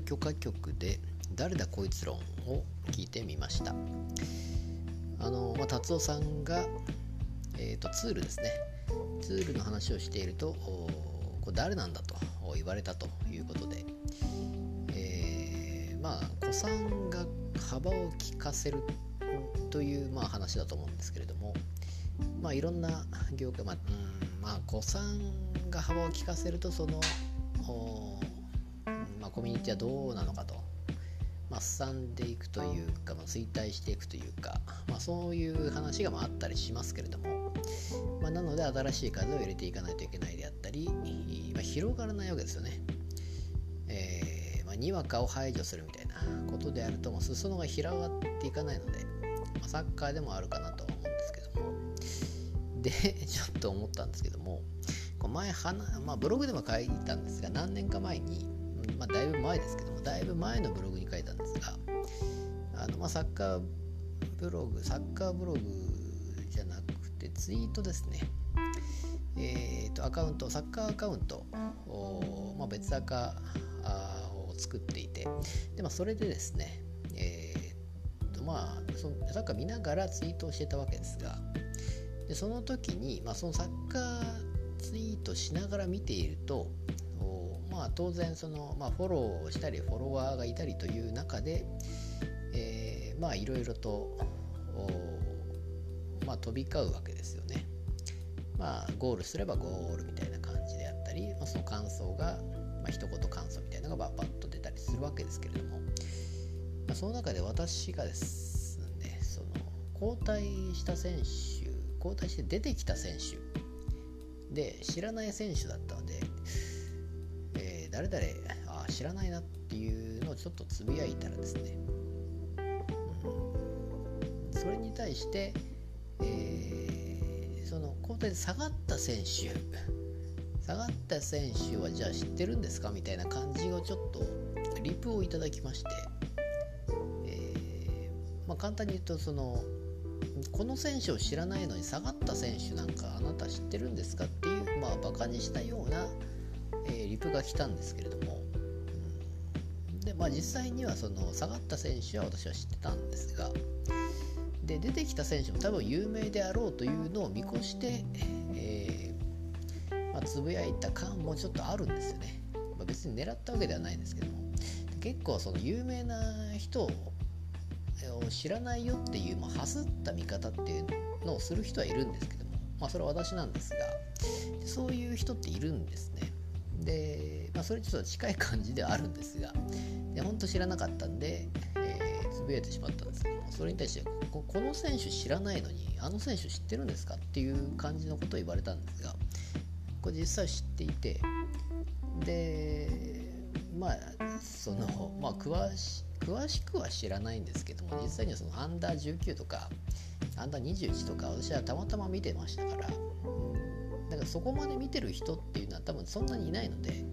ト許可局で「誰だこいつ論」を聞いてみました。あの、まあ、達夫さんが、えーと、ツールですね。ツールの話をしているとこれ誰なんだと言われたということで、えー、まあ古参が幅を利かせるという、まあ、話だと思うんですけれども。まあいろんな業界まあ、うんまあ古参が幅を利かせるとそのまあ、コミュニティはどうなのかと、まあ、すさんでいくというか、まあ、衰退していくというか、まあ、そういう話がまああったりしますけれども、まあ、なので新しい風を入れていかないといけないであったり、まあ、広がらないわけですよね。えーまあ、にわかを排除するみたいなことであるともう裾野が広がっていかないので、まあ、サッカーでもあるかなとは思うんですけども。でちょっと思ったんですけども前まあ、ブログでも書いたんですが何年か前に、まあ、だいぶ前ですけどもだいぶ前のブログに書いたんですがあの、まあ、サッカーブログサッカーブログじゃなくてツイートですね。えーと、アカウントサッカーアカウントを、まあ、別アカを作っていてで、まあ、それでですね、えーとまあ、そのサッカー見ながらツイートをしてたわけですがでその時に、まあ、そのサッカーツイートしながら見ているとまあ、当然その、まあ、フォローをしたりフォロワーがいたりという中で、えー、まあいろいろと、まあ、飛び交うわけですよね。まあ、ゴールすればゴールみたいな感じであったり、まあ、その感想が、まあ、一言感想みたいなのがバッと出たりするわけですけれども、まあ、その中で私がですねその交代した選手交代して出てきた選手で知らない選手だった、誰々あ知らないなっていうのをちょっとつぶやいたらですね、うん、それに対して、えー、その交代で下がった選手下がった選手はじゃあ知ってるんですかみたいな感じをちょっとリプをいただきまして、えー、まあ、簡単に言うとそのこの選手を知らないのに下がった選手なんかあなた知ってるんですかっていう、まあ、バカにしたような、えー、リプが来たんですけれども、うん、で、まあ、実際にはその下がった選手は私は知ってたんですが。で出てきた選手も多分有名であろうというのを見越して、えー、まあ、つぶやいた感もちょっとあるんですよね、まあ、別に狙ったわけではないんですけども。結構その有名な人を知らないよっていう、まあ、はすった見方っていうのをする人はいるんですけども、まあ、それは私なんですが。そういう人っているんですね。で、まあ、それちょっと近い感じではあるんですがで本当知らなかったんで、えー、つぶやいてしまったんです。けどもそれに対してここの選手知らないのにあの選手知ってるんですかっていう感じのことを言われたんですがこれ実際知っていてでまあそのまあ詳し詳しくは知らないんですけども実際にはそのアンダー19とかアンダー21とか私はたまたま見てましたからそこまで見てる人っていうのは多分そんなにいないので。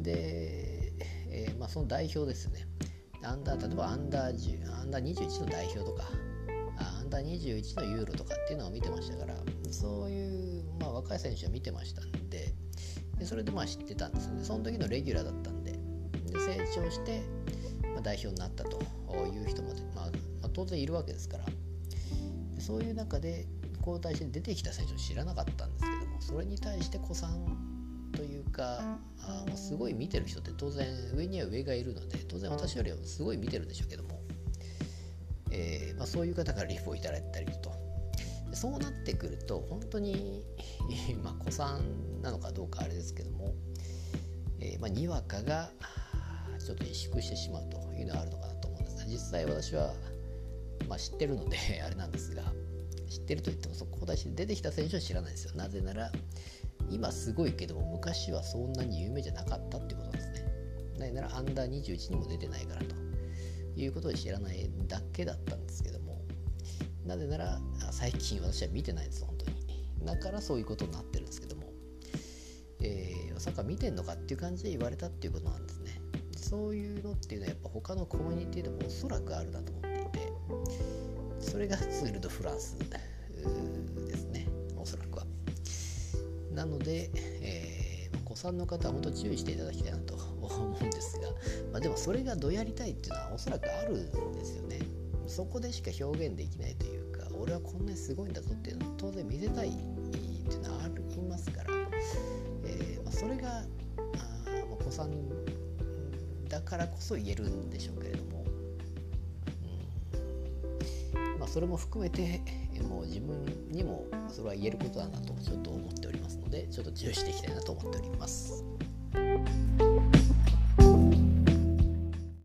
で、えー、まあ、その代表ですね。アンダー例えばアンダー10アンダー21の代表とかアンダー21のユーロとかっていうのを見てましたからそういう、まあ、若い選手は見てましたんで。でそれでまあ知ってたんですよね。その時のレギュラーだったんで。で成長してまあ代表になったという人も、まあ、まあ、当然いるわけですから。そういう中で交代して出てきた選手を知らなかったんそれに対して古参というかあもうすごい見てる人って当然上には上がいるので当然私よりはすごい見てるんでしょうけども、えー、まあ、そういう方からリフをいただいたりと。そうなってくると本当に まあ古参なのかどうかあれですけども、えー、まあ、にわかがちょっと萎縮してしまうというのはあるのかなと思うんですが実際私は、まあ、知ってるのであれなんですが知ってるといっても速報出し出てきた選手は知らないですよ。なぜなら今すごいけども昔はそんなに有名じゃなかったっていうことですね。なぜならアンダー21にも出てないからと。いうことで知らないだけだったんですけども。なぜなら最近私は見てないです本当に。だからそういうことになってるんですけども。えー、サッカー見てんのかっていう感じで言われたっていうことなんですね。そういうのっていうのはやっぱ他のコミュニティでもおそらくあるなと思れがツール・ド・フランスですねおそらくは。なので、えー、子さんの方は本当注意していただきたいなと思うんですが、まあ、でもそれがどやりたいっていうのはおそらくあるんですよね。そこでしか表現できないというか俺はこんなにすごいんだぞっていうのは当然見せたいっていうのはありますから、えー、まあ、それがあお子さんだからこそ言えるんでしょうけれども、それも含めてもう自分にもそれは言えることだなとちょっと思っておりますのでちょっと重視していきたいなと思っております。